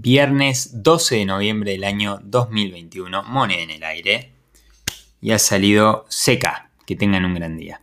viernes 12 de noviembre del año 2021, moneda en el aire, y ha salido seca. Que tengan un gran día.